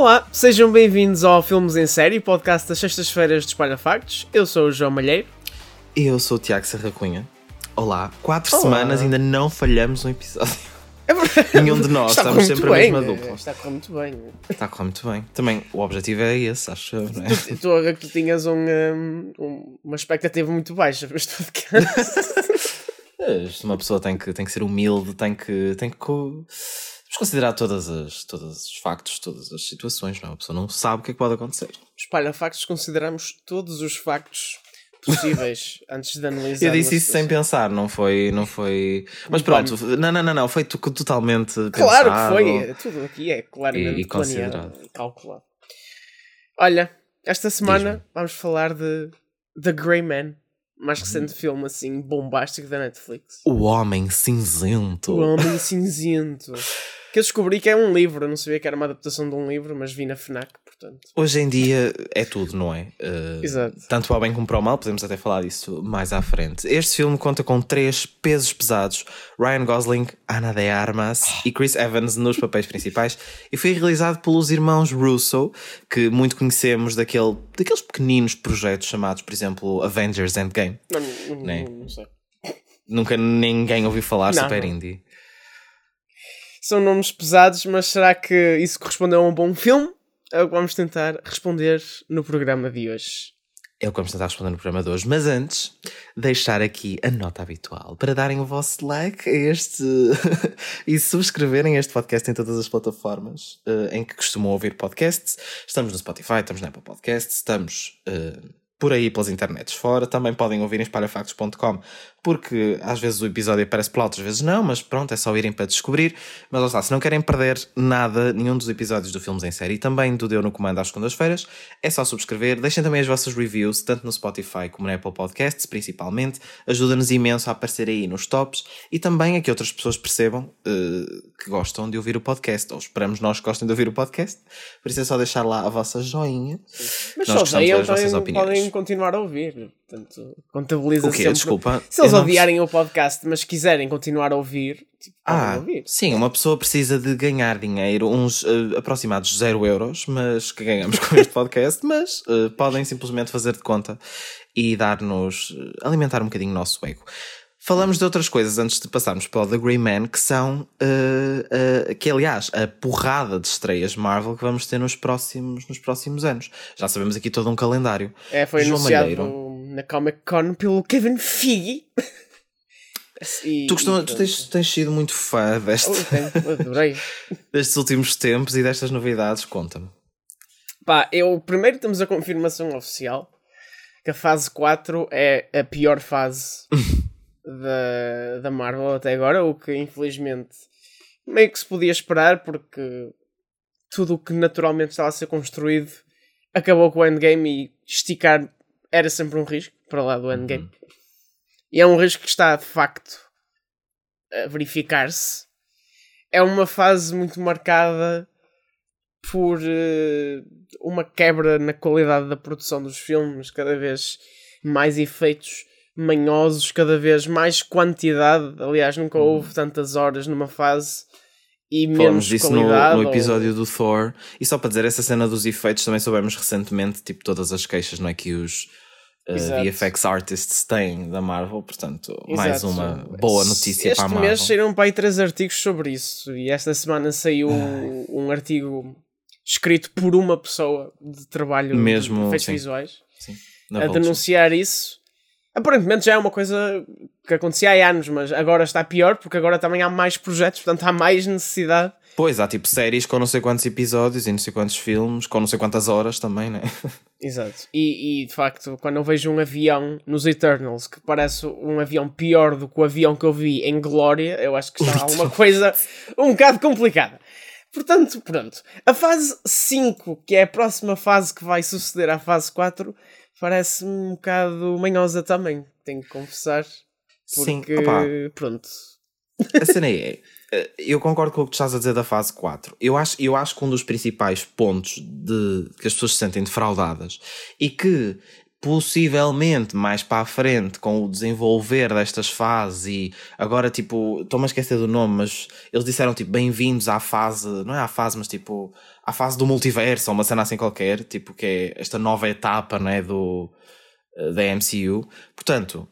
Olá, sejam bem-vindos ao Filmes em Série, podcast das sextas-feiras de Espalha Factos. Eu sou o João Malheiro. E eu sou o Tiago Serra Cunha. Olá, quatro Olá. semanas ainda não falhamos um episódio. É verdade. Nenhum de nós, estamos sempre muito a bem, mesma dupla. Está a correr muito bem. Está a correr muito bem. Também o objetivo é esse, acho eu, não é? Ver que tu tinhas um, um, um- uma expectativa muito baixa para este podcast. Mas Uma pessoa tem que, tem que ser humilde, tem que, tem que que considerar todas as, todos os factos, todas as situações, não é? A pessoa não sabe o que é que pode acontecer. Espalha Factos, consideramos todos os factos possíveis antes de analisar. Eu disse isso sem pensar, não foi. Não foi... Mas pronto, não, não, não, não, foi to- totalmente Claro que foi. Tudo aqui é claramente E- planeado calculado. Olha, esta semana vamos falar de The Grey Man, mais recente filme assim bombástico da Netflix. O Homem Cinzento. O Homem Cinzento. Que eu descobri que é um livro, eu não sabia que era uma adaptação de um livro, mas vi na FNAC, portanto. Hoje em dia é tudo, não é? Uh, Exato. Tanto para o bem como para o mal, podemos até falar disso mais à frente. Este filme conta com três pesos pesados: Ryan Gosling, Ana de Armas e Chris Evans nos papéis principais. E foi realizado pelos irmãos Russo, que muito conhecemos daquele, daqueles pequeninos projetos chamados, por exemplo, Avengers Endgame. Não, não, não, não sei. Nunca ninguém ouviu falar, Não. super indie. São nomes pesados, mas será que isso correspondeu a um bom filme? É o que vamos tentar responder no programa de hoje. É o que vamos tentar responder no programa de hoje. Mas antes, deixar aqui a nota habitual para darem o vosso like a este e subscreverem este podcast em todas as plataformas eh, em que costumam ouvir podcasts. Estamos no Spotify, estamos na Apple Podcasts, estamos eh, por aí pelas internets fora. Também podem ouvir em espalhafactos.com porque às vezes o episódio aparece por lá, outras vezes não, mas pronto, é só irem para descobrir. Mas lá está, se não querem perder nada, nenhum dos episódios do Filmes em Série e também do Deu no Comando às segundas-feiras, é só subscrever. Deixem também as vossas reviews, tanto no Spotify como na Apple Podcasts, principalmente. Ajuda-nos imenso a aparecer aí nos tops e também a que outras pessoas percebam eh, que gostam de ouvir o podcast, ou esperamos nós que gostem de ouvir o podcast. Por isso é só deixar lá a vossa joinha. Mas Nós vossas também opiniões. podem continuar a ouvir. Portanto, contabiliza O quê? sempre. Desculpa. Se eles eu não odiarem o podcast, mas quiserem continuar a ouvir, tipo, Ah, ouvir. sim, uma pessoa precisa de ganhar dinheiro, uns eh, aproximados 0 euros, mas que ganhamos com este podcast, mas eh, podem simplesmente fazer de conta e dar-nos, eh, alimentar um bocadinho o nosso ego. Falamos de outras coisas antes de passarmos para o The Grey Man, que são, eh, eh, que aliás, a porrada de estreias Marvel que vamos ter nos próximos, nos próximos anos. Já sabemos aqui todo um calendário. É, foi João anunciado Malheiro. Na Comic Con pelo Kevin Feige. E- Tu, costuma- e tu tens, tens sido muito fã deste, Oh, destes últimos tempos e destas novidades, conta-me. Pá, eu primeiro temos a confirmação oficial que a fase 4 é a pior fase da, da Marvel até agora, o que infelizmente meio que se podia esperar porque tudo o que naturalmente estava a ser construído acabou com o endgame e esticar era sempre um risco para lá do endgame. E é um risco que está de facto a verificar-se. É uma fase muito marcada por eh, uma quebra na qualidade da produção dos filmes, cada vez mais efeitos manhosos, cada vez mais quantidade. Aliás, nunca houve tantas horas numa fase e Falamos menos disso no, no ou- episódio do Thor. E só para dizer, essa cena dos efeitos também soubemos recentemente, tipo, todas as queixas, não é? Que os uh, Exato. VFX artists têm da Marvel, portanto, mais Exato. uma boa notícia este para a Marvel. mês saíram para aí três artigos sobre isso e esta semana saiu um artigo escrito por uma pessoa de trabalho Mesmo, de efeitos sim. visuais Sim, a denunciar isso. Aparentemente já é uma coisa que acontecia há anos, mas agora está pior porque agora também há mais projetos, portanto há mais necessidade. Pois, há tipo séries com não sei quantos episódios e não sei quantos filmes, com não sei quantas horas também, né? Exato. E, e, de facto, quando eu vejo um avião nos Eternals que parece um avião pior do que o avião que eu vi em Glória, eu acho que está uma coisa um bocado complicada. Portanto, pronto. A fase 5, que é a próxima fase que vai suceder à fase 4, parece-me um bocado manhosa também, tenho que confessar. Sim, Porque, opá. pronto. A cena é, eh, eu concordo com o que tu estás a dizer da fase 4. Eu acho, eu acho que um dos principais pontos de que as pessoas se sentem defraudadas e que possivelmente mais para a frente com o desenvolver destas fases e agora tipo, estou-me a esquecer do nome, mas eles disseram tipo bem-vindos à fase, não é à fase, mas tipo à fase do multiverso ou uma cena assim qualquer, tipo que é esta nova etapa, não é, do eh, da MCU. Portanto,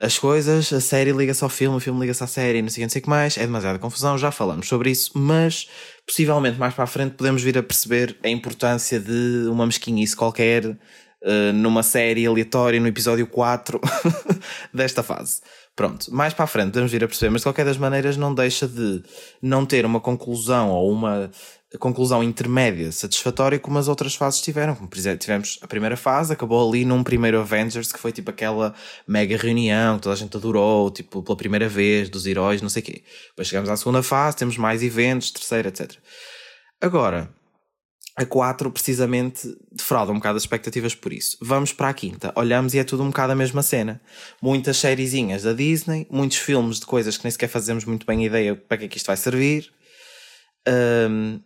as coisas, a série liga-se ao filme, o filme liga-se à série, não sei, não sei o que mais, é demasiada confusão, já falamos sobre isso, mas possivelmente mais para a frente podemos vir a perceber a importância de uma mesquinhice qualquer uh, numa série aleatória no episódio 4 desta fase. Pronto, mais para a frente podemos vir a perceber, mas de qualquer das maneiras não deixa de não ter uma conclusão ou uma conclusão intermédia satisfatória como as outras fases tiveram. Como, por exemplo, tivemos a primeira fase, acabou ali num primeiro Avengers que foi tipo aquela mega reunião que toda a gente adorou, tipo, pela primeira vez, dos heróis, não sei o quê. Depois chegamos à segunda fase, temos mais eventos, terceira, etc. Agora, a 4 precisamente defrauda um bocado as expectativas por isso. Vamos para a quinta, olhamos e é tudo um bocado a mesma cena. Muitas sériezinhas da Disney, muitos filmes de coisas que nem sequer fazemos muito bem ideia para que é que isto vai servir. Um,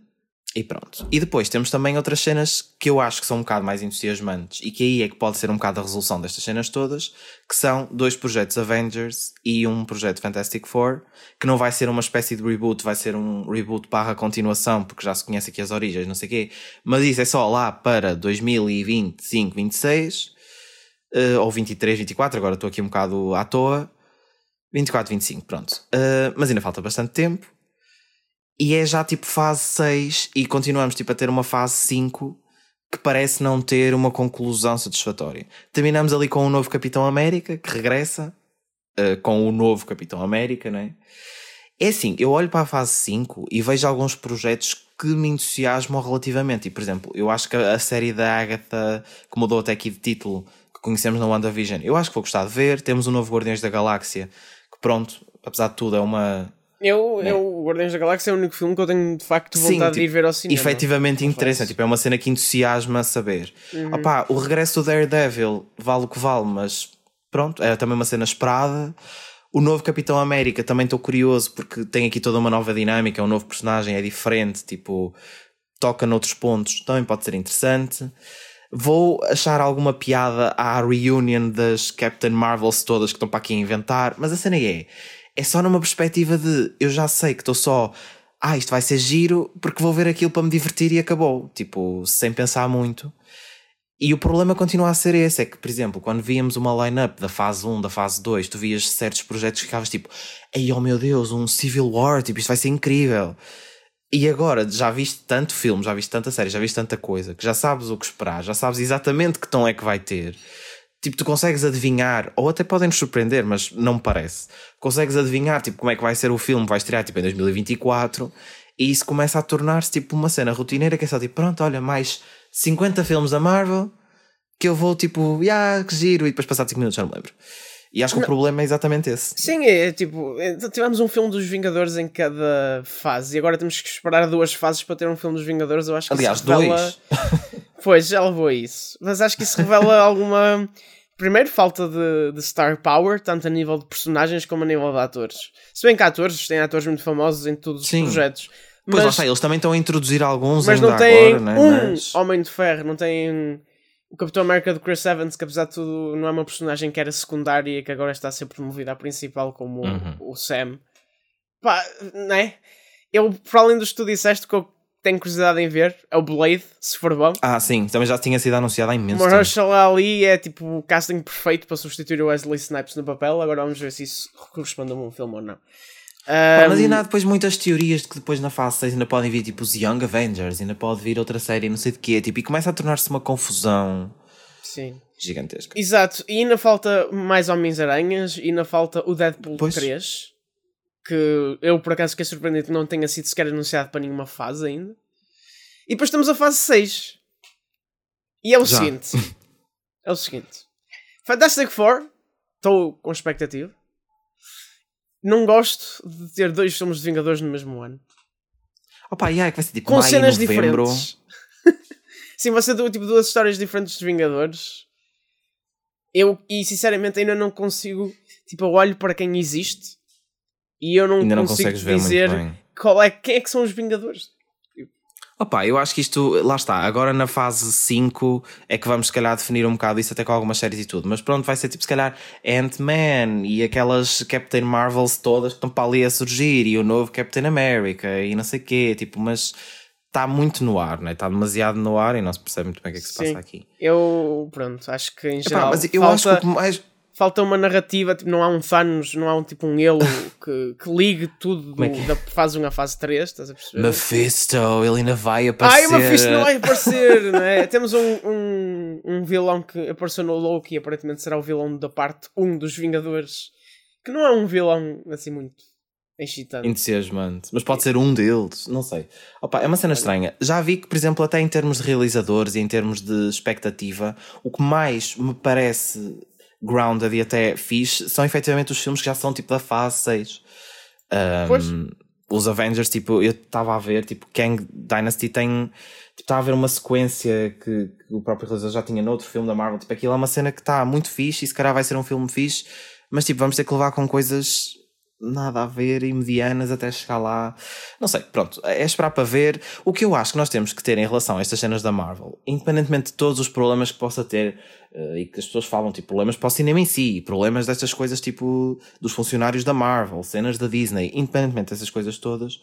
e pronto. E depois temos também outras cenas que eu acho que são um bocado mais entusiasmantes e que aí é que pode ser um bocado a resolução destas cenas todas, que são dois projetos Avengers e um projeto Fantastic Four, que não vai ser uma espécie de reboot, vai ser um reboot barra continuação, porque já se conhece aqui as origens, não sei o quê, mas isso é só lá para 2025, 26, uh, ou 23, 24, agora estou aqui um bocado à toa, 24, 25, pronto. Uh, mas ainda falta bastante tempo e é já tipo fase 6 e continuamos tipo a ter uma fase 5 que parece não ter uma conclusão satisfatória. Terminamos ali com o novo Capitão América que regressa uh, com o novo Capitão América, não é? É assim, eu olho para a fase 5 e vejo alguns projetos que me entusiasmam relativamente. E, por exemplo, eu acho que a série da Agatha, que mudou até aqui de título, que conhecemos na WandaVision, eu acho que vou gostar de ver. Temos o novo Guardiões da Galáxia, que pronto, apesar de tudo, é uma, eu, né? eu, Guardiões da Galáxia é o único filme que eu tenho de facto vontade Sim, tipo, de ir ver ao cinema. Efetivamente interessante, tipo, é uma cena que entusiasma a saber. Uhum. Opa, o regresso do Daredevil vale o que vale, mas pronto, é também uma cena esperada. O novo Capitão América também estou curioso porque tem aqui toda uma nova dinâmica, é um novo personagem, é diferente, tipo, toca noutros pontos, também pode ser interessante. Vou achar alguma piada à reunion das Captain Marvels todas que estão para aqui a inventar, mas a cena é é só numa perspectiva de eu já sei que estou só, ah, isto vai ser giro porque vou ver aquilo para me divertir e acabou. Tipo, sem pensar muito. E o problema continua a ser esse: é que, por exemplo, quando víamos uma line-up da fase 1, da fase 2, tu vias certos projetos que ficavas tipo, ei, oh meu Deus, um Civil War, tipo, isto vai ser incrível. E agora já viste tanto filme, já viste tanta série, já viste tanta coisa, que já sabes o que esperar, já sabes exatamente que tom é que vai ter tipo, tu consegues adivinhar, ou até podem nos surpreender, mas não me parece. Consegues adivinhar, tipo, como é que vai ser o filme, vai estrear, tipo, em 2024, e isso começa a tornar-se, tipo, uma cena rotineira que é só, tipo, pronto, olha, mais 50 filmes da Marvel, que eu vou, tipo, ah, que giro, e depois passar 5 minutos já não me lembro. E acho que não. o problema é exatamente esse. Sim, é, é tipo, é, tivemos um filme dos Vingadores em cada fase e agora temos que esperar duas fases para ter um filme dos Vingadores. Eu acho que Aliás, revela... dois. pois, já levou isso. Mas acho que isso revela alguma. Primeiro, falta de, de, star power, tanto a nível de personagens como a nível de atores. Se bem que atores, tem atores muito famosos em todos Sim. os projetos. Pois mas, lá está, eles também estão a introduzir alguns mas não tem agora, né? um mas... Homem de Ferro, não tem o Capitão América do Chris Evans, que apesar de tudo não é uma personagem que era secundária e que agora está a ser promovida à principal como uhum. o, o Sam. Pá, né? Eu, para além do que tu disseste, que eu tenho curiosidade em ver é o Blade, se for bom. Ah, sim, também já tinha sido anunciado há imenso Mahershala Ali é tipo o casting perfeito para substituir o Wesley Snipes no papel. Agora vamos ver se isso corresponde a um filme ou não. Um... Mas ainda há depois muitas teorias de que depois na fase 6 ainda podem vir tipo os Young Avengers, ainda pode vir outra série, não sei de quê, tipo, e começa a tornar-se uma confusão Sim. gigantesca. Exato, e ainda falta mais Homens-Aranhas, e ainda falta o Deadpool pois. 3, que eu por acaso fiquei surpreendido que não tenha sido sequer anunciado para nenhuma fase ainda. E depois temos a fase 6. E é o Já. seguinte: é o seguinte, Fantastic Four, estou com expectativa não gosto de ter dois filmes de Vingadores no mesmo ano. Opa, yeah, vai ser tipo Com cenas novembro. diferentes. Sim, vai ser tipo duas histórias diferentes de Vingadores. Eu, e sinceramente, ainda não consigo. Tipo, eu olho para quem existe e eu não ainda consigo não dizer qual é, quem é que são os Vingadores. Opa, eu acho que isto, lá está, agora na fase 5 é que vamos se calhar definir um bocado isso até com algumas séries e tudo, mas pronto, vai ser tipo se calhar Ant-Man e aquelas Captain Marvels todas que estão para ali a surgir e o novo Captain America e não sei o quê, tipo, mas está muito no ar, né? está demasiado no ar e não se percebe muito bem o que é que se Sim. passa aqui. Eu, pronto, acho que em Epá, geral mas eu falta, acho que o que mais. Falta uma narrativa, tipo, não há um Thanos, não há um tipo um elo que, que ligue tudo Como é que é? da fase 1 à fase 3, estás a perceber? Mephisto, ele ainda vai aparecer. Ai, o Mephisto não vai aparecer, né? Temos um, um, um vilão que apareceu no Loki e aparentemente será o vilão da parte 1 dos Vingadores, que não é um vilão assim muito excitante. entusiasmante, mas pode ser um deles, não sei. Opa, é uma cena estranha. Já vi que, por exemplo, até em termos de realizadores e em termos de expectativa, o que mais me parece grounded e até fixe são efetivamente os filmes que já são tipo da fase 6. Um, Pois. Os Avengers, tipo, eu estava a ver, tipo, Kang Dynasty tem. Tipo, estava a ver uma sequência que, que o próprio realizador já tinha noutro filme da Marvel. Tipo, aquilo é uma cena que está muito fixe e se calhar vai ser um filme fixe, mas tipo, vamos ter que levar com coisas nada a ver e medianas até chegar lá. Não sei, pronto, é esperar para ver. O que eu acho que nós temos que ter em relação a estas cenas da Marvel, independentemente de todos os problemas que possa ter eh, e que as pessoas falam, tipo, problemas para o cinema em si, problemas destas coisas tipo dos funcionários da Marvel, cenas da Disney, independentemente dessas coisas todas.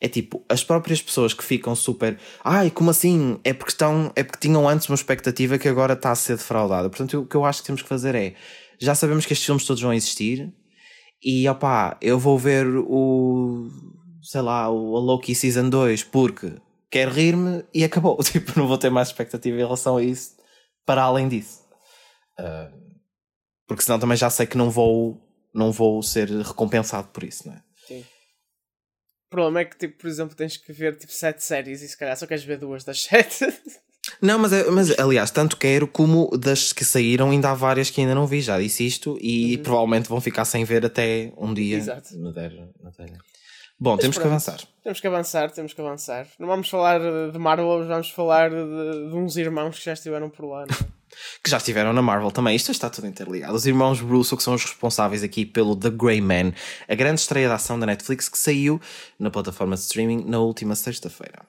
É tipo, as próprias pessoas que ficam super. Ai, como assim? É porque, estão, é porque tinham antes uma expectativa que agora está a ser defraudada. Portanto, o que eu acho que temos que fazer é. Já sabemos que estes filmes todos vão existir. E opá, eu vou ver o. sei lá, o Loki Season 2 porque quero rir-me e acabou. Tipo, não vou ter mais expectativa em relação a isso para além disso. Ah, porque senão também já sei que não vou, não vou ser recompensado por isso, não é? O problema é que, tipo, por exemplo, tens que ver tipo 7 séries e se calhar só queres ver duas das 7. Não, mas, é- mas aliás, tanto quero como das que saíram, ainda há várias que ainda não vi, já disse isto, e provavelmente vão ficar sem ver até um dia. Exato. Me der. Bom, temos que pronto. avançar. temos que avançar, temos que avançar. Não vamos falar de Marvel, vamos falar de, de uns irmãos que já estiveram por lá. não é? Que já estiveram na Marvel também. Isto está tudo interligado. Os irmãos Russo, que são os responsáveis aqui pelo The Grey Man, a grande estreia de ação da Netflix que saiu na plataforma de streaming na última sexta-feira.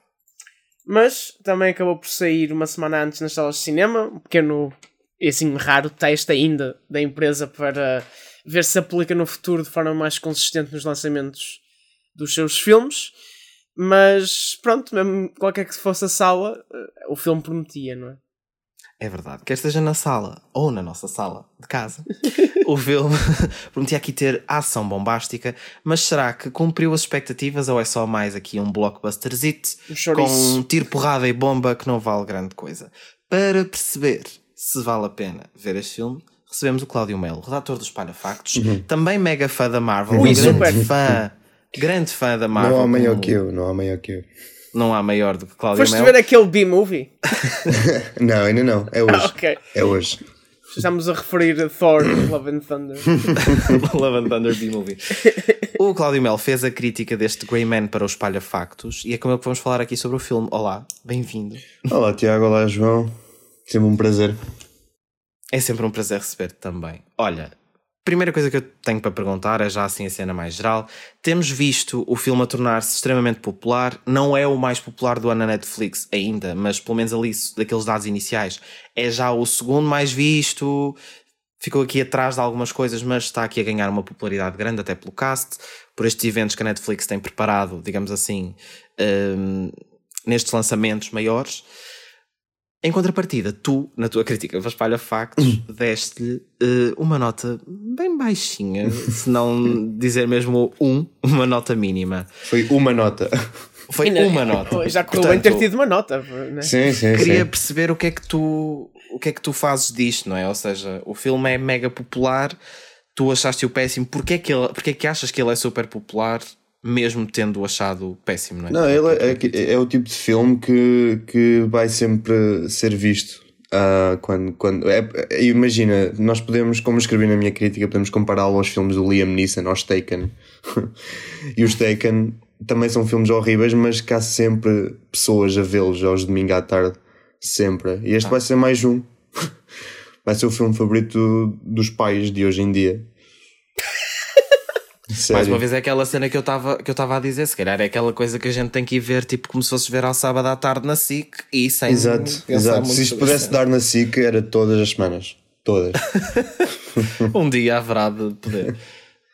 Mas também acabou por sair uma semana antes nas salas de cinema, um pequeno e assim raro teste ainda da empresa para ver se aplica no futuro de forma mais consistente nos lançamentos dos seus filmes. Mas pronto, mesmo qualquer que fosse a sala, eh, o filme prometia, não é? É verdade. Quer esteja na sala ou na nossa sala de casa, o filme prometia aqui ter ação bombástica, mas será que cumpriu as expectativas ou é só mais aqui um blockbusterzito Um com um tiro, porrada e bomba que não vale grande coisa? Para perceber se vale a pena ver este filme, recebemos o Cláudio Melo, redator dos Palhafactos, também mega fã da Marvel, Ui, um grande fã, grande fã da Marvel. Não há maior como- que eu, não há maior que eu. Não há maior do que Cláudio Foste Melo. ver aquele B-movie? Não, ainda não. É hoje. ok. É hoje. Estamos a referir a Thor, Love and Thunder. Love and Thunder B-Movie. O Cláudio Mel fez a crítica deste Grey Man para o Espalha Factos e é com ele que vamos falar aqui sobre o filme. Olá, bem-vindo. Olá, Tiago. Olá, João. Sempre um prazer. É sempre um prazer receber-te também. Olha, primeira coisa que eu tenho para perguntar é já assim a cena mais geral. Temos visto o filme a tornar-se extremamente popular. Não é o mais popular do ano na Netflix ainda, mas pelo menos ali, daqueles dados iniciais, é já o segundo mais visto. Ficou aqui atrás de algumas coisas, mas está aqui a ganhar uma popularidade grande, até pelo cast, por estes eventos que a Netflix tem preparado, digamos assim, hum, nestes lançamentos maiores. Em contrapartida, tu, na tua crítica para Espalha Factos, deste-lhe eh, uma nota bem baixinha, se não dizer mesmo um, uma nota mínima. Foi uma nota. Foi Ainda- uma nota. Já correu bem ter tido uma nota, né? Sim, sim, Queria sim. perceber o que é que tu o que é que tu fazes disto, não é? Ou seja, o filme é mega popular, tu achaste-o péssimo, porquê é que, ele, porquê é que achas que ele é super popular, mesmo tendo achado péssimo, não é? Não, ele é, é- é o tipo de filme que, que vai sempre ser visto. ah, quando, quando, é, é- imagina, nós podemos, como escrevi na minha crítica, podemos compará-lo aos filmes do Liam Neeson, aos Taken. e os Taken também são filmes horríveis, mas há sempre pessoas a vê-los aos domingos à tarde. Sempre. E este vai ser mais um. Vai ser o filme favorito dos pais de hoje em dia. Sério. Mais uma vez é aquela cena que eu estava a dizer, se calhar é aquela coisa que a gente tem que ir ver, tipo como se fosse ver ao sábado à tarde na SIC e sem Exato, exato. Se isto pudesse dar na SIC, era todas as semanas. Todas. um dia haverá de poder.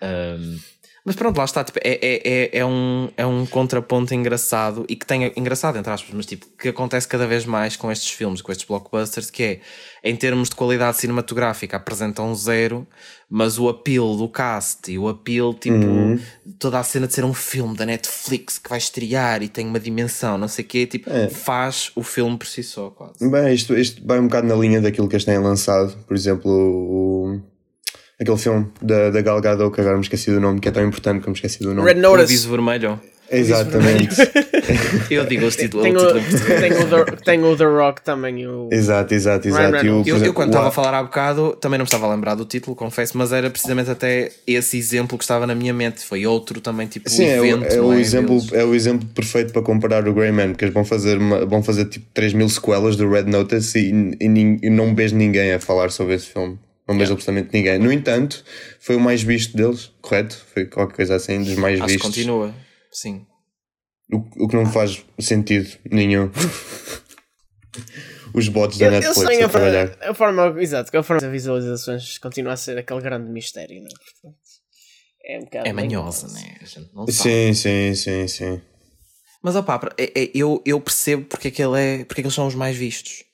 Um, mas pronto, lá está. Tipo, é, é, é, é, um, é um contraponto engraçado e que tem engraçado, entre aspas, mas tipo, que acontece cada vez mais com estes filmes, com estes blockbusters, que é em termos de qualidade cinematográfica apresentam zero, mas o apelo do cast e o apelo, tipo, toda a cena de ser um filme da Netflix que vai estrear e tem uma dimensão, não sei o quê, tipo, faz o filme por si só, quase. Bem, isto, isto vai um bocado na linha daquilo que eles têm lançado. Por exemplo, o- aquele filme da, da Gal Gadot, que agora me esqueci do nome, que é tão importante que eu me esqueci do nome. Red O Notice. aviso vermelho. Exatamente. Eu digo os títulos. Tem o o, título em português. tem, o The, tem o The Rock também. O... exato, exato, exato. E o- Eu, eu exemplo, quando o- estava a falar há bocado também não me estava a lembrar do título, confesso, mas era precisamente até esse exemplo que estava na minha mente. Foi outro também, tipo, Sim, é, o- evento. é o é, exemplo, deles. é o exemplo perfeito para comparar o Greyman, porque eles vão fazer, uma- vão fazer tipo 3 mil sequelas do Red Notice e, e, e não vejo ninguém a falar sobre esse filme. Não vejo absolutamente ninguém. No entanto, foi o mais visto deles, correto? Foi qualquer coisa assim, dos mais Acho vistos. continua, sim. O, o que não faz sentido nenhum. Os bots da Eu, eu Netflix sei a a, trabalhar. forma, a forma, exato, que a forma das visualizações continua a ser aquele grande mistério, não é? É um bocado É manhosa, né? A gente não sabe. Sim, sim, sim, sim. Mas opá, é, é, eu, eu percebo porque é que ele é, porque é que eles são os mais vistos.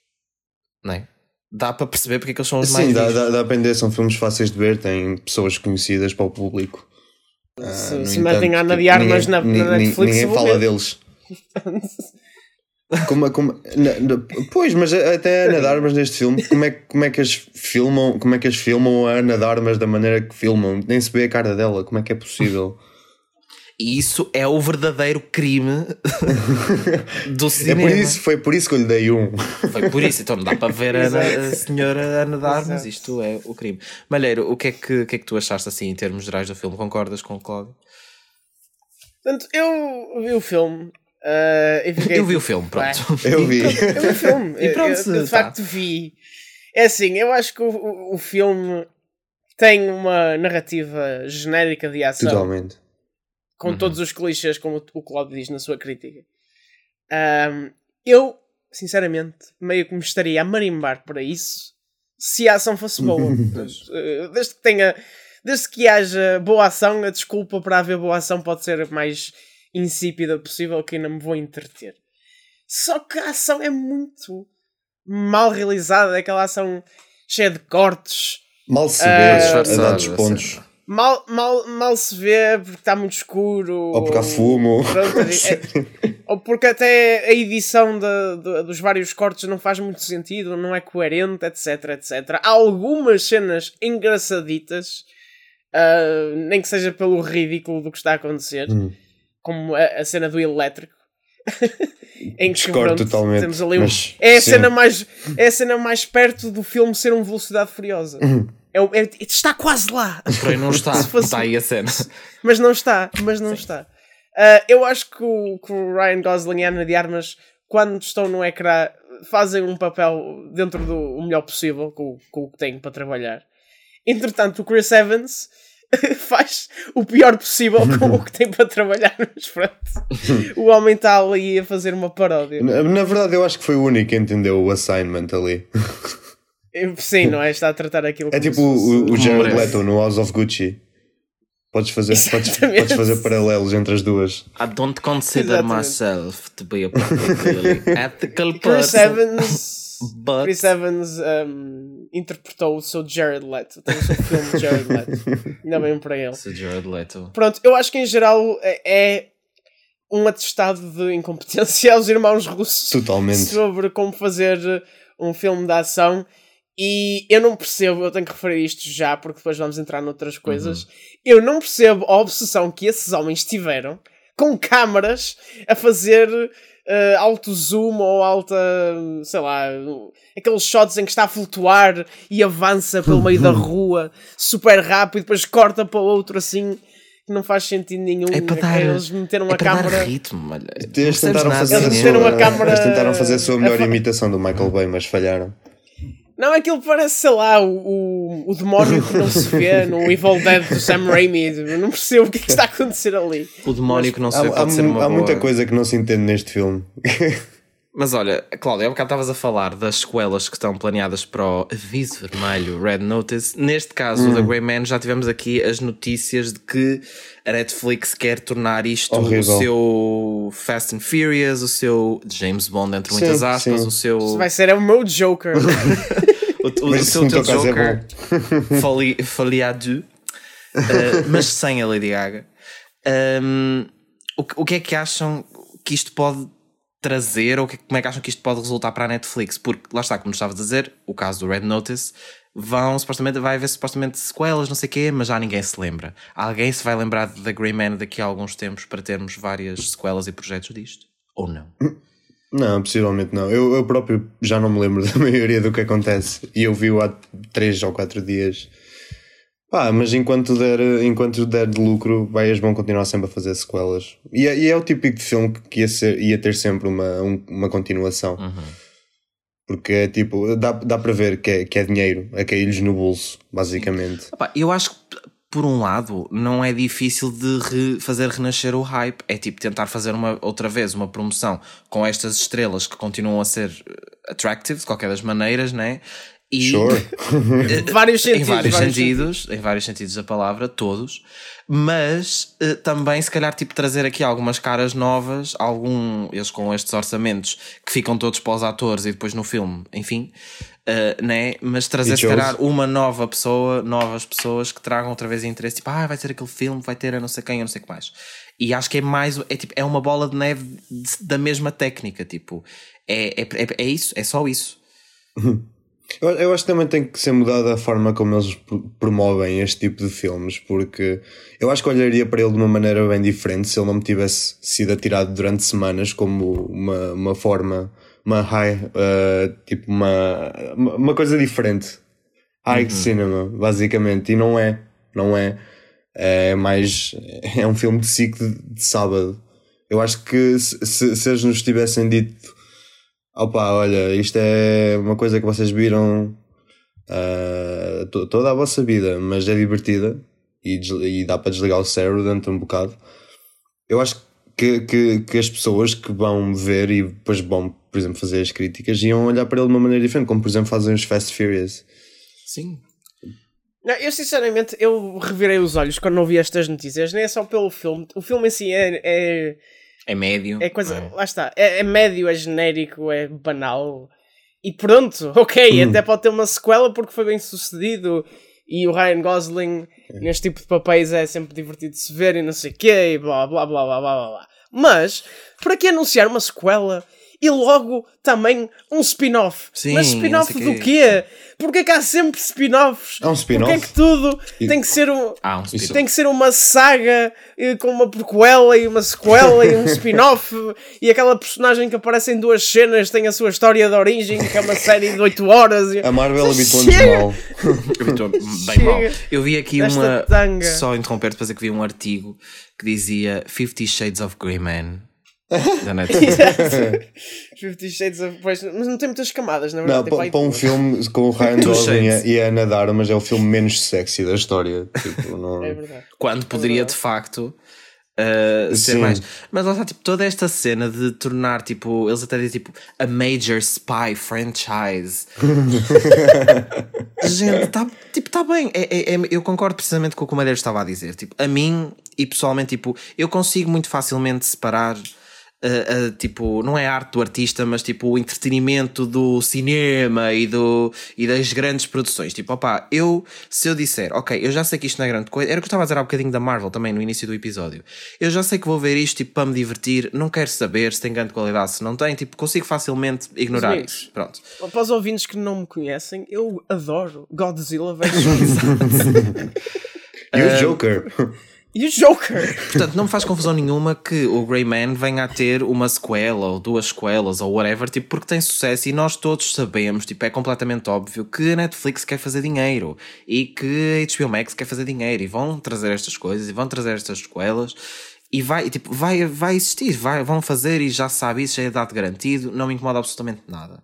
Não é? Dá para perceber porque é que eles são os Sim, mais dá, vistos. dá, dá a aprender, são filmes fáceis de ver, têm pessoas conhecidas para o público. Ah, Se, no se metem Ana de Armas ninguém- na, na Netflix, Ninguém fala ver. deles. Como, como, na- na- pois, mas até a Ana de Armas neste filme, como é, como é que as filmam, como é que as filmam a Ana de Armas da maneira que filmam? Nem se vê a cara dela, como é que é possível? E isso é o verdadeiro crime do É cinema. por isso, foi por isso que eu lhe dei um. Foi por isso, então não dá para ver a, a senhora Ana de Armas, Exato. isto é o crime. Malheiro, o que é que, o que é que tu achaste assim em termos gerais do filme? Concordas com o Cláudio? Portanto, eu vi o filme e fiquei Eu vi o tipo, filme, pronto. Eu vi. Eu vi o filme. E pronto, eu, eu, de tá. facto vi. É assim, eu acho que o, o, o filme tem uma narrativa genérica de ação. Totalmente. Com Uhum. todos os clichês, como o, o Cláudio diz na sua crítica. Ahm, eu, sinceramente, meio que me estaria a marimbar para isso se a ação fosse boa. Eh, desde que tenha. Desde que haja boa ação, a desculpa para haver boa ação pode ser a mais insípida possível, que ainda me vou entreter. Só que a ação é muito mal realizada, é aquela ação cheia de cortes, Mal se vê a Disfarçado, dar dos pontos. Mal, mal, mal se vê porque está muito escuro. Ou porque há fumo. Pronto, é- ou porque até a edição da- da- dos vários cortes não faz muito sentido, não é coerente, etc, etc. Há algumas cenas engraçaditas, ah, nem que seja pelo ridículo do que está a acontecer, Hum. como a, a cena do elétrico. em que Discordo pronto, totalmente, temos ali um- mas é a sim. cena mais é a cena mais perto do filme ser um velocidade furiosa Uhum. É, é- está quase lá Porém não está, Se fosse- está aí a cena. mas não está, mas não está. Ah, eu acho que o, que o Ryan Gosling e a Ana de Armas, quando estão no ecrã, fazem um papel dentro do o melhor possível com, com o que têm para trabalhar. Entretanto, o Chris Evans faz o pior possível com o que tem para trabalhar. Mas pronto, o homem está ali a fazer uma paródia. Na, na verdade, eu acho que foi o único que entendeu o assignment ali. Sim, não é? Está a tratar aquilo É tipo se fosse- o, o Jared. Leto no House of Gucci. Podes fazer, podes, podes fazer paralelos entre as duas. I don't consider Exatamente. myself to be a particularly ethical Chris person. Evans, But Chris Evans um, interpretou o seu Jared Leto. Tem o seu filme de Jared Leto. Ainda bem para ele. Sir Jared Leto. Pronto, eu acho que em geral é é um atestado de incompetência aos irmãos russos Totalmente. sobre como fazer um filme de ação. E eu não percebo, eu tenho que referir isto já, porque depois vamos entrar noutras coisas. Eu não percebo a obsessão que esses homens tiveram com câmaras a fazer eh, alto zoom ou alta, sei lá, aqueles shots em que está a flutuar e avança pelo meio da rua super rápido e depois corta para o outro assim. que Não faz sentido nenhum. É para dar, Eles meteram é a dar câmara. ritmo. Eles tentaram, fazer de a sua, a câmara- eles tentaram fazer a sua melhor a fa- imitação do Michael Bay, mas falharam. Não, aquilo parece, sei lá, o, o, o demónio que não se vê no Evil Dead do Sam Raimi. Não percebo o que é que está a acontecer ali. O demónio que não se vê Há, há, pode ser uma há boa... muita coisa que não se entende neste filme. Mas olha, Cláudia, há bocado estavas a falar das sequelas que estão planeadas para o aviso vermelho, Red Notice. Neste caso, o The Grey Man, já tivemos aqui as notícias de que a Netflix quer tornar isto Horrível. o seu Fast and Furious, o seu James Bond, entre muitas Sim, aspas, sim. o seu. Isso vai ser é o meu Joker. o, o, o seu teu é Joker Folie, Folie à deux, uh, mas sem a Lady Gaga. Um, o, que- o que é que acham que isto pode trazer, ou que- como é que acham que isto pode resultar para a Netflix? Porque lá está, como estavas a dizer, o caso do Red Notice, vão supostamente, vai haver supostamente sequelas, não sei o quê, mas já ninguém se lembra. Alguém se vai lembrar The Grey Man daqui a alguns tempos para termos várias sequelas e projetos disto? Ou não? Não, possivelmente não. Eu, eu próprio já não me lembro da maioria do que acontece. E eu vi-o há 3 ou 4 dias. Pá, mas enquanto der, enquanto der de lucro, vai vão continuar sempre a fazer sequelas. E é, e é o típico de filme que ia, ser, ia ter sempre uma, um- uma continuação. Porque é tipo, dá, dá para ver que é, que é dinheiro a cair-lhes no bolso, basicamente. Opa, eu acho que, por um lado, não é difícil de re- fazer renascer o hype. É tipo tentar fazer uma, outra vez uma promoção com estas estrelas que continuam a ser eh, attractive de qualquer das maneiras, né? E Sure. vários em sentidos. vários vários sentidos, em vários sentidos da palavra, todos, mas eh, também se calhar tipo trazer aqui algumas caras novas, algum eles com estes orçamentos que ficam todos para os atores e depois no filme, enfim, eh, né? Mas trazer se calhar uma nova pessoa, novas pessoas que tragam outra vez interesse, tipo, ah, vai ser aquele filme, vai ter a não sei quem, a não sei o que mais. E acho que é mais, é tipo, é uma bola de neve da mesma técnica, tipo, é, é, é, é isso, é só isso. Eu, eu acho que também tem que ser mudada a forma como eles pro- promovem este tipo de filmes, porque eu acho que olharia para ele de uma maneira bem diferente se ele não me tivesse sido atirado durante semanas como uma, uma forma, uma high, uh, tipo uma, uma coisa diferente. High cinema, basicamente, e não é, não é. É mais. É um filme de ciclo de, sábado. Eu acho que se, se, eles nos tivessem dito Opa, olha, isto é uma coisa que vocês viram ah, to- toda a vossa vida, mas é divertida e, e dá para desligar o cérebro dentro de um bocado. Eu acho que, que, que as pessoas que vão ver e depois vão, por exemplo, fazer as críticas iam olhar para ele de uma maneira diferente, como por exemplo fazem os Fast Furious. Sim. Não, eu sinceramente, eu revirei os olhos quando ouvi estas notícias, nem é só pelo filme. O filme em si é, é, É médio. é coisa. não é? Lá está. É, é médio, é genérico, é banal. E pronto, ok, Hum. até pode ter uma sequela porque foi bem sucedido. E o Ryan Gosling, neste tipo de papéis, é sempre divertido de se ver e não sei o quê, e blá blá blá blá blá blá. blá. Mas, para que anunciar uma sequela e logo também um spin-off? Sim, Mas spin-off do quê. quê? Porquê que há sempre spin-offs? Há um spin-off? Porquê que tudo E- tem que ser um. Há um. Tem que ser uma saga eh, com uma prequela e uma sequela e um spin-off e aquela personagem que aparece em duas cenas tem a sua história de origem, que é uma série de 8 horas. e- A Marvel habitou-nos mal. Estou bem Chega mal. Eu vi aqui uma. tanga. Só interromper depois é que vi um artigo que dizia Fifty Shades of Grey Man da Netflix. Fifty Shades of pois, mas não tem muitas camadas, na Não, verdade. tem para, um filme com o Ryan Gosling e a Ana mas é o filme menos sexy da história. Tipo, não... É verdade. Quando poderia de facto uh, ser Sim. mais. Mas lá está, tipo, toda esta cena de tornar, tipo, eles até dizem tipo a major spy franchise. Gente, tá, tipo, tá bem. É, é- é- eu concordo precisamente com o que o Malheiro estava a dizer. Tipo, a mim e pessoalmente, tipo, eu consigo muito facilmente separar. Uh, uh, tipo, não é a arte do artista, mas tipo o entretenimento do cinema e, do, e das grandes produções. Tipo, opá, eu, se eu disser, ok, eu já sei que isto não é grande coisa, era o que eu estava a dizer há bocadinho da Marvel também no início do episódio. Eu já sei que vou ver isto tipo, para me divertir, não quero saber se tem grande qualidade, se não tem, tipo, consigo facilmente ignorar amigos. isso. Pronto. Para os ouvintes que não me conhecem, eu adoro Godzilla vs. E o Joker? e o Joker. Portanto, não me faz confusão nenhuma que o Grey Man venha a ter uma sequela ou duas sequelas ou whatever, tipo, porque tem sucesso e nós todos sabemos, tipo, é completamente óbvio que a Netflix quer fazer dinheiro e que a HBO Max quer fazer dinheiro e vão trazer estas coisas e vão trazer estas sequelas e vai, tipo, vai, vai existir, vai, vão fazer e já sabe isso, já é dado garantido, não me incomoda absolutamente nada.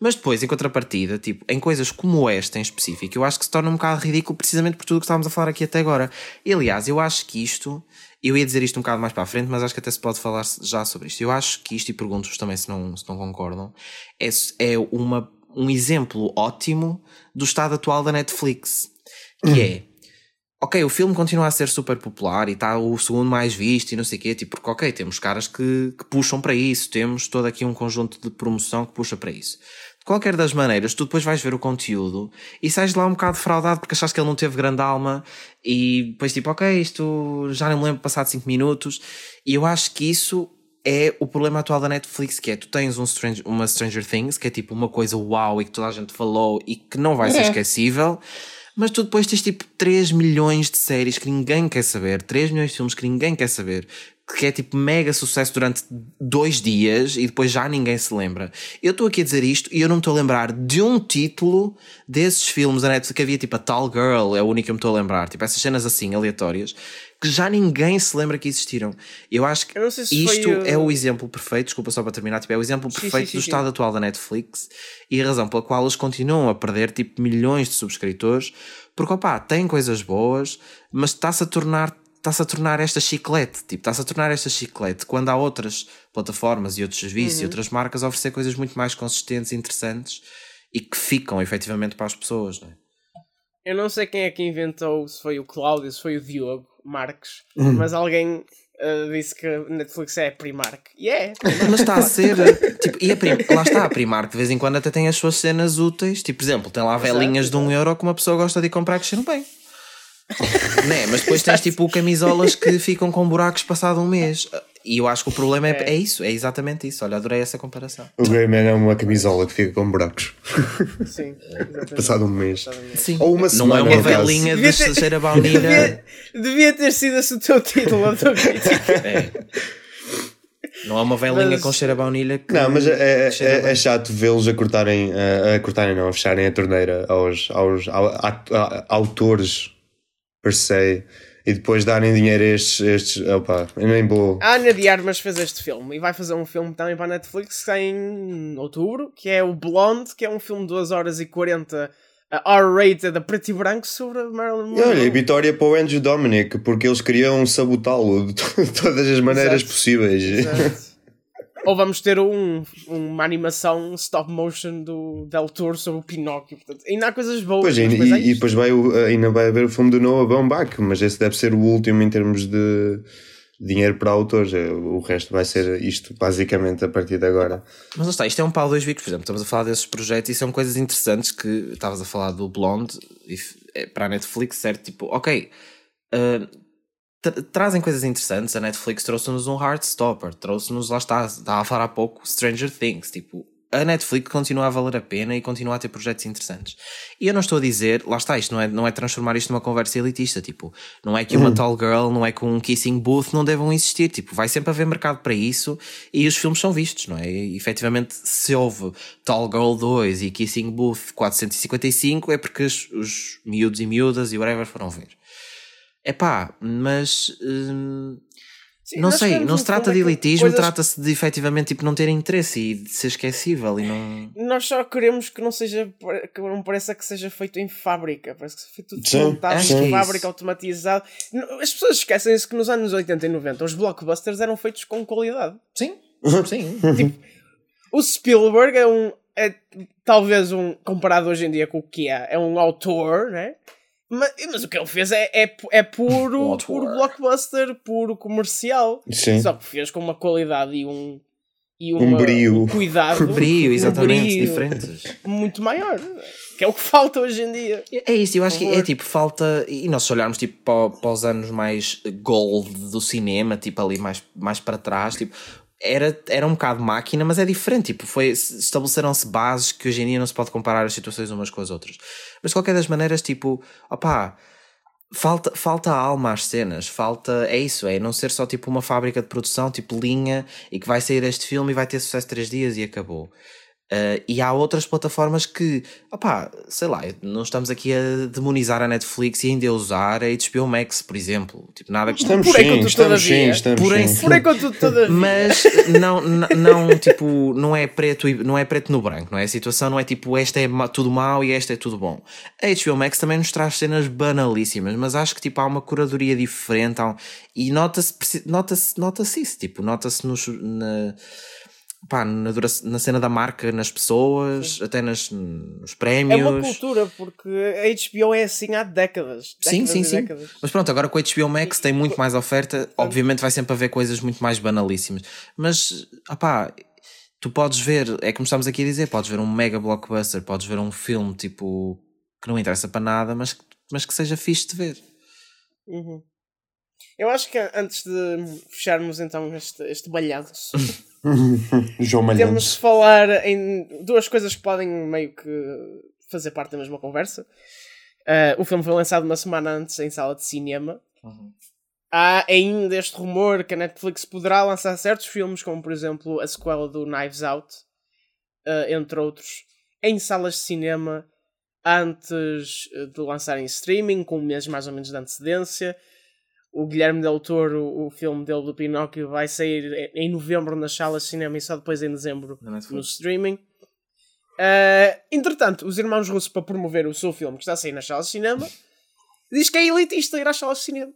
Mas depois, em contrapartida, tipo, em coisas como esta em específico, eu acho que se torna um bocado ridículo precisamente por tudo o que estávamos a falar aqui até agora. E, aliás, eu acho que isto, eu ia dizer isto um bocado mais para a frente, mas acho que até se pode falar já sobre isto. Eu acho que isto, e pergunto-vos também se não, se não concordam, é, é uma, um exemplo ótimo do estado atual da Netflix. Que é, ok, o filme continua a ser super popular e está o segundo mais visto e não sei o quê, tipo, porque ok, temos caras que, que puxam para isso, temos todo aqui um conjunto de promoção que puxa para isso. De qualquer das maneiras, tu depois vais ver o conteúdo e sais de lá um bocado fraudado porque achaste que ele não teve grande alma e depois tipo, ok, isto já não me lembro passado 5 minutos e eu acho que isso é o problema atual da Netflix, que é tu tens um Stranger, uma Stranger Things, que é tipo uma coisa uau e que toda a gente falou e que não vai ser é. esquecível, mas tu depois tens tipo 3 milhões de séries que ninguém quer saber, 3 milhões de filmes que ninguém quer saber, que é tipo mega sucesso durante dois dias e depois já ninguém se lembra. Eu estou aqui a dizer isto e eu não me estou a lembrar de um título desses filmes da Netflix que havia tipo a Tall Girl, é a única que me estou a lembrar, tipo essas cenas assim aleatórias que já ninguém se lembra que existiram. Eu acho que eu se isto é o exemplo perfeito, desculpa só para terminar, tipo, é o exemplo sim, perfeito sim, sim, do estado atual da Netflix e a razão pela qual eles continuam a perder tipo milhões de subscritores, porque opá, tem coisas boas, mas está-se a tornar está-se a tornar esta chiclete, tipo, está-se a tornar esta chiclete quando há outras plataformas e outros serviços uhum. e outras marcas a oferecer coisas muito mais consistentes e interessantes e que ficam efetivamente para as pessoas, não é? Eu não sei quem é que inventou, se foi o Cláudio, se foi o Diogo Marques, uhum. mas alguém uh, disse que a Netflix é Primark. E yeah, é. Mas está a ser. tipo, e a. Lá está, a Primark de vez em quando até tem as suas cenas úteis. Tipo, por exemplo, tem lá velinhas de um euro que uma pessoa gosta de comprar que cheiram bem né? Mas depois tens tipo camisolas que ficam com buracos passado um mês. E eu acho que o problema é, é. é isso, é exatamente isso. Olha, adorei essa comparação. O Greyman é uma camisola que fica com buracos. Sim, passado um mês. Sim. Ou uma semana. Não é uma velhinha de cheira a baunilha. Devia, devia, ter sido esse o teu título, a tua crítica. É. Não há uma velhinha mas... com cheiro a baunilha que. Não, mas é, é, é, é chato vê-los a cortarem, a, a, cortarem, não, a fecharem a torneira aos, aos, aos, aos autores per se, e depois darem dinheiro a estes, estes opa, eu nem vou. A Ana de Armas fez este filme e vai fazer um filme também para a Netflix em outubro, que é o Blonde, que é um filme de 2 horas e 40 R-rated a preto e branco sobre Marilyn Monroe. Olha, e vitória para o Andrew Dominic, porque eles queriam sabotá-lo de todas as maneiras Exato. possíveis. Exato. Ou vamos ter um, uma animação stop motion do Del Toro sobre o Pinóquio. Portanto, ainda há coisas boas. Pois, e, depois é e, depois vai o, ainda vai haver o filme do Noah Baumbach, mas esse deve ser o último em termos de dinheiro para autores. É, o resto vai ser isto, basicamente, a partir de agora. Mas não está, isto é um pau dois bicos, por exemplo. Estamos a falar desses projetos e são coisas interessantes que estavas a falar do Blonde é para a Netflix, certo? Tipo, ok. Uh, trazem coisas interessantes. A Netflix trouxe-nos um Heartstopper, trouxe-nos, lá está, estava a falar há pouco, Stranger Things. Tipo, a Netflix continua a valer a pena e continua a ter projetos interessantes. E eu não estou a dizer, lá está, isto não é, não é transformar isto numa conversa elitista. Tipo, não é que uma uhum. Tall Girl, não é que um Kissing Booth não devam existir. Tipo, vai sempre haver mercado para isso e os filmes são vistos, não é? E, efetivamente, se houve Tall Girl 2 e Kissing Booth 455, é porque os, os miúdos e miúdas e whatever foram ver. É pá, mas. Hum, Sim, não sei, não se trata de elitismo, coisas... trata-se de efetivamente tipo, não ter interesse e de ser esquecível e não. Nós só queremos que não seja que não pareça que seja feito em fábrica, parece que foi tudo montado em é fábrica, automatizado. As pessoas esquecem-se que nos anos 80 e 90 os blockbusters eram feitos com qualidade. Sim, sim. tipo, o Spielberg é um. É, talvez um. Comparado hoje em dia com o que é, é um autor, né? Mas, mas, o que ele fez é, é, é puro, puro blockbuster, puro comercial. Sim. Só que fez com uma qualidade e um. E uma, um brio. Um cuidado. Brio, exatamente, um brio diferentes. Muito maior. Que é o que falta hoje em dia. É isso, eu acho que é tipo, falta. E nós se olharmos tipo, para, para os anos mais gold do cinema, tipo ali mais, mais para trás, tipo, era, era um bocado máquina, mas é diferente. Tipo, foi, estabeleceram-se bases que hoje em dia não se pode comparar as situações umas com as outras. Mas de qualquer das maneiras, tipo, opá, falta, falta alma às cenas. Falta, é isso, é não ser só tipo uma fábrica de produção, tipo linha, e que vai sair este filme e vai ter sucesso três dias e acabou. Uh, e há outras plataformas que, opá, sei lá, não estamos aqui a demonizar a Netflix e ainda a usar a HBO Max, por exemplo. Tipo, nada que. Estamos Porém, sim, estamos sim, estamos Porém, sim. Todavia. Mas não, não, tipo, não é preto e não é preto no branco, não é? A situação não é tipo esta é tudo mau e esta é tudo bom. A HBO Max também nos traz cenas banalíssimas, mas acho que tipo há uma curadoria diferente há um- e nota-se preci- nota-se nota-se isso, tipo, nota-se nos na pá, na, na cena da marca, nas pessoas, até nas, nos É prémios. uma cultura, porque a HBO é assim há décadas. Sim, décadas sim, e sim. décadas. Mas pronto, agora com a HBO Max tem muito mais oferta, obviamente vai sempre haver coisas muito mais banalíssimas. Mas, opá, tu podes ver, é como estamos aqui a dizer, podes ver um mega blockbuster, podes ver um filme tipo que não interessa para nada, mas, mas que seja fixe de ver. Uhum. Eu acho que antes de fecharmos então este, este balhaço, João temos de falar em duas coisas que podem meio que fazer parte da mesma conversa. Ah, o filme foi lançado uma semana antes em sala de cinema. Há ainda este rumor que a Netflix poderá lançar certos filmes, como por exemplo a sequela do Knives Out, ah, entre outros, em salas de cinema antes eh, de lançar em streaming, com um mês mais ou menos de antecedência. O Guilherme Del Toro, o filme dele do Pinóquio, vai sair em novembro nas salas de cinema e só depois em dezembro no streaming. Ah, entretanto, os irmãos russos, para promover o seu filme que está a sair nas salas de cinema, diz que é elitista ir às salas de cinema.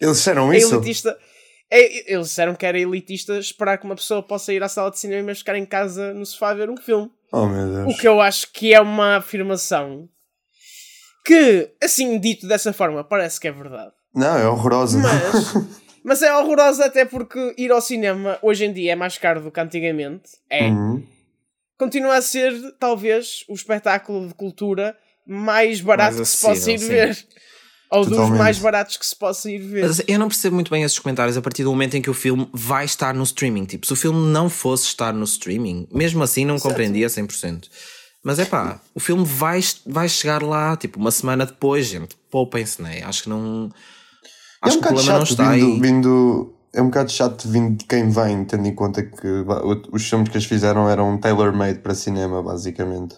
Eles disseram É isso? elitista. É- eles disseram que era elitista esperar que uma pessoa possa ir à sala de cinema e mesmo ficar em casa no sofá a ver um filme. Oh meu Deus. O que eu acho que é uma afirmação que, assim dito dessa forma, parece que é verdade. Não, é horrorosa. Mas, mas é horrorosa até porque ir ao cinema hoje em dia é mais caro do que antigamente. É. Uhum. Continua a ser, talvez, o espetáculo de cultura mais barato Mais que se possa ir acessível, ver. Ou dos Totalmente. mais baratos que se possa ir ver. Mas eu não percebo muito bem esses comentários a partir do momento em que o filme vai estar no streaming. Tipo, se o filme não fosse estar no streaming, mesmo assim não compreendia 100%. Mas é pá, o filme vai, vai chegar lá, tipo, uma semana depois, gente. Poupem-se, né? Acho que não. É um Acho que o bocado problema não chato está vindo, aí. vindo- É um bocado chato vindo de quem vem, tendo em conta que os filmes que eles fizeram eram tailor-made para cinema, basicamente.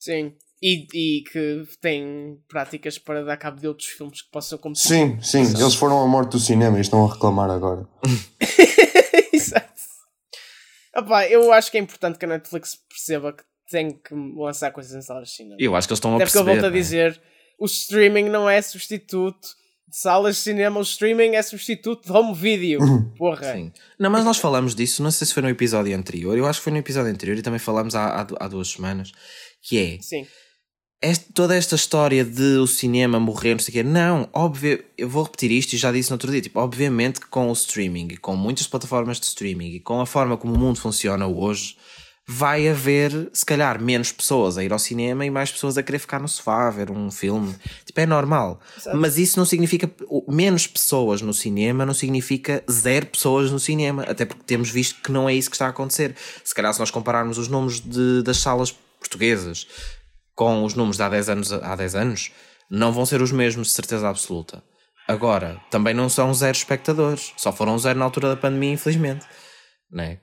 Sim. E, e que tem práticas para dar cabo de outros filmes que possam competir. Sim, sim, eles foram à morte do cinema e estão a reclamar agora. Exato. Opá, eu acho que é importante que a Netflix perceba que tem que lançar coisas em salas de cinema. Eu acho que eles estão a Até porque eu perceber. volto a né? dizer: o streaming não é substituto salas de cinema, o streaming é substituto de home video. Porra. Sim. Não, mas nós falamos disso, não sei se foi no episódio anterior, eu acho que foi no episódio anterior e também falámos há, há, há duas semanas, que é Sim. este- toda esta história de o cinema morrer, não sei o quê. Não, óbvio, eu vou repetir isto e já disse no outro dia. Tipo, obviamente que com o streaming e com muitas plataformas de streaming e com a forma como o mundo funciona hoje, vai haver, se calhar, menos pessoas a ir ao cinema e mais pessoas a querer ficar no sofá a ver um filme. Tipo, é normal. Mas isso não significa. Menos pessoas no cinema não significa zero pessoas no cinema. Até porque temos visto que não é isso que está a acontecer. Se calhar, se nós compararmos os números de- das salas portuguesas com os números de há 10 anos, há 10 anos não vão ser os mesmos, de certeza absoluta. Agora, também não são zero espectadores. Só foram zero na altura da pandemia, infelizmente. Né?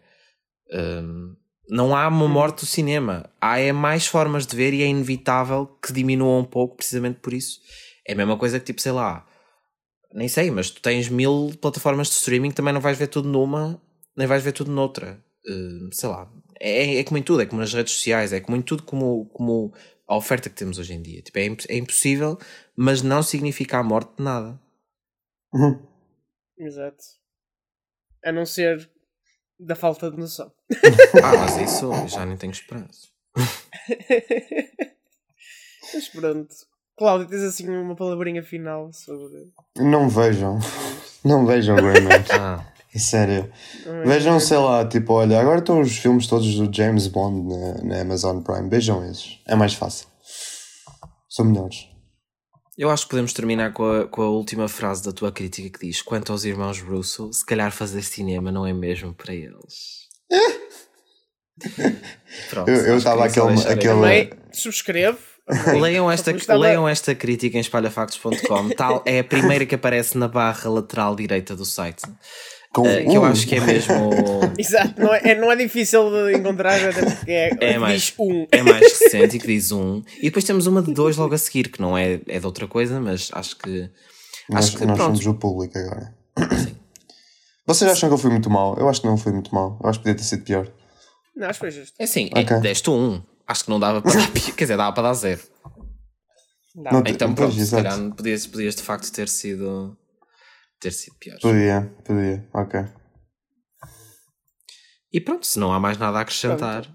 Hum, não há uma morte do cinema. Há é mais formas de ver e é inevitável que diminua um pouco, precisamente por isso. É a mesma coisa que, tipo, sei lá, nem sei, mas tu tens mil plataformas de streaming, também não vais ver tudo numa, nem vais ver tudo noutra. Hum, sei lá. É, é como em tudo, é como nas redes sociais, é como em tudo como, como a oferta que temos hoje em dia. Tipo, é, imp- é impossível, mas não significa a morte de nada. Exato. A não ser da falta de noção. Ah, mas isso eu já nem tenho esperança. Mas pronto. Cláudio, tens assim uma palavrinha final sobre. Não vejam. Não vejam Grey Man. Ah, É Sério. Vejam, sei lá, tipo, olha, agora estão os filmes todos do James Bond na, na Amazon Prime. Vejam esses. É mais fácil. São melhores. eu acho que podemos terminar com a, com a última frase da tua crítica que diz: Quanto aos irmãos Russo, se calhar fazer cinema não é mesmo para eles. Pronto, Eu- eu estava aquele- aquele- Também subscrevo. Leiam esta, leiam esta crítica em espalhafactos.com. Tal é a primeira que aparece na barra lateral direita do site. Com eh, que eu um. acho que é mesmo. Exato, não é, é- não é difícil de encontrar, até porque é, É mais, diz um. é mais recente e que diz um. E depois temos uma de dois logo a seguir, que não é, é de outra coisa, mas acho que. Nós, Acho que nós pronto. somos o público agora. Vocês acham que ele foi muito mal? Eu acho que não foi muito mal. Eu acho que podia ter sido pior. Não, acho que foi justo. É assim, Ok. é, deste um. Acho que não dava para dar. Quer dizer, dava para dar zero. Dá. Não, Então Pois, pronto, se exato. calhar podias, podias de facto ter sido. ter sido pior. Podia, podia. Ok. E pronto, se não há mais nada a acrescentar.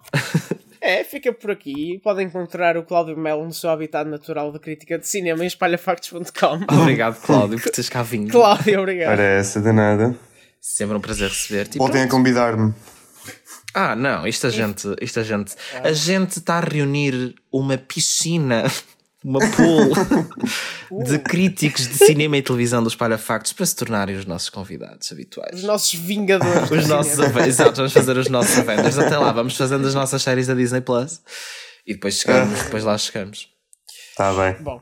É, fica por aqui. Podem encontrar o Cláudio Melo no seu habitat natural de crítica de cinema em espalhafactos.com. Obrigado, Cláudio, por teres cá vindo. Cláudio, obrigado. Essa de nada. Sempre um prazer receber-te. Voltem a convidar-me. Ah, não, isto a gente, isto a gente, a gente está a reunir uma piscina, uma pool de críticos de cinema e televisão dos Palhafactos para se tornarem os nossos convidados habituais. Os nossos vingadores. do Os nossos Exato, vamos fazer os nossos Avengers. Até lá, vamos fazendo as nossas séries da Disney Plus e depois chegamos, depois lá chegamos. Está Tá bem. Bom,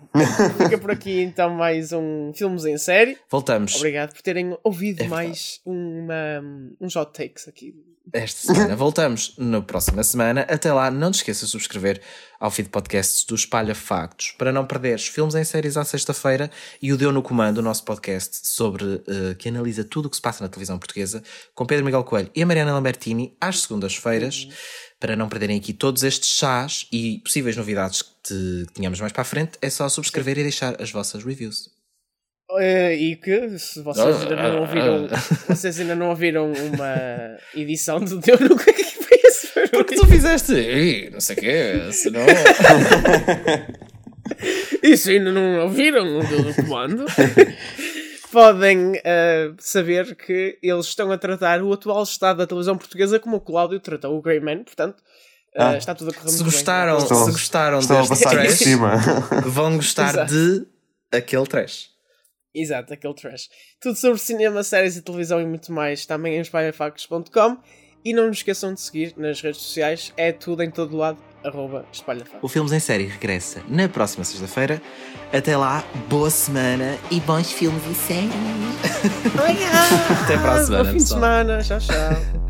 fica por aqui então mais um Filmes em Série. Voltamos Obrigado por terem ouvido É mais uma, uns hot takes aqui. Esta semana. Voltamos na próxima semana. Até lá, não te esqueças de subscrever ao feed podcasts do Espalha Factos para não perderes filmes em séries à sexta-feira e o Deu no Comando, o nosso podcast sobre eh, que analisa tudo o que se passa na televisão portuguesa, com Pedro Miguel Coelho e a Mariana Lambertini, às segundas-feiras. Para não perderem aqui todos estes chás e possíveis novidades que, te, que tínhamos mais para a frente, é só subscrever e deixar as vossas reviews. Eh, e que se vocês ainda não ouviram, vocês ainda não ouviram uma edição do Deu no que é que foi esse barulho? Porque tu fizeste, "Ih, não sei o quê, senão. Isso ainda não ouviram o Deu no comando? Podem eh, saber que eles estão a tratar o atual estado da televisão portuguesa como o Cláudio tratou o Grey Man, portanto Ah. está tudo a correr Se muito bem. gostaram, Estou- se gostaram deste trash, cima. vão gostar Exato. de aquele trash. Exato, aquele trash. Tudo sobre cinema, séries e televisão e muito mais também em espalhafactos.com e não nos esqueçam de seguir nas redes sociais, é tudo em todo lado, arroba espalhafactos. O Filmes em Série regressa na próxima sexta-feira. Até lá, boa semana e bons filmes e séries. Até para a semana, Bom fim de pessoal. semana, tchau, tchau.